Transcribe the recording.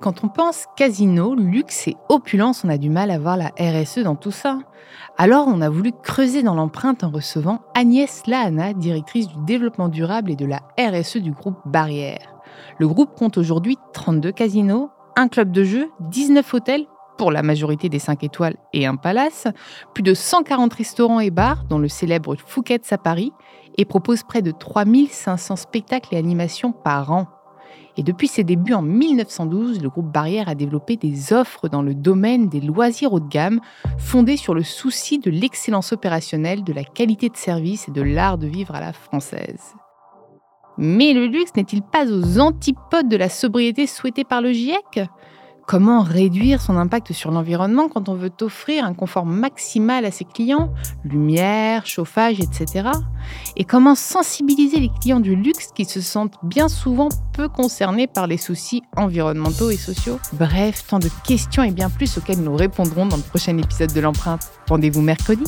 Quand on pense casino, luxe et opulence, on a du mal à voir la RSE dans tout ça. Alors on a voulu creuser dans l'empreinte en recevant Agnès Lahana, directrice du développement durable et de la RSE du groupe Barrière. Le groupe compte aujourd'hui 32 casinos, un club de jeu, 19 hôtels pour la majorité des 5 étoiles et un palace, plus de 140 restaurants et bars, dont le célèbre Fouquet's à Paris, et propose près de 3500 spectacles et animations par an. Et depuis ses débuts en 1912, le groupe Barrière a développé des offres dans le domaine des loisirs haut de gamme, fondées sur le souci de l'excellence opérationnelle, de la qualité de service et de l'art de vivre à la française. Mais le luxe n'est-il pas aux antipodes de la sobriété souhaitée par le GIEC? Comment réduire son impact sur l'environnement quand on veut offrir un confort maximal à ses clients, lumière, chauffage, etc. Et comment sensibiliser les clients du luxe qui se sentent bien souvent peu concernés par les soucis environnementaux et sociaux? Bref, tant de questions et bien plus auxquelles nous répondrons dans le prochain épisode de l'empreinte. Rendez-vous mercredi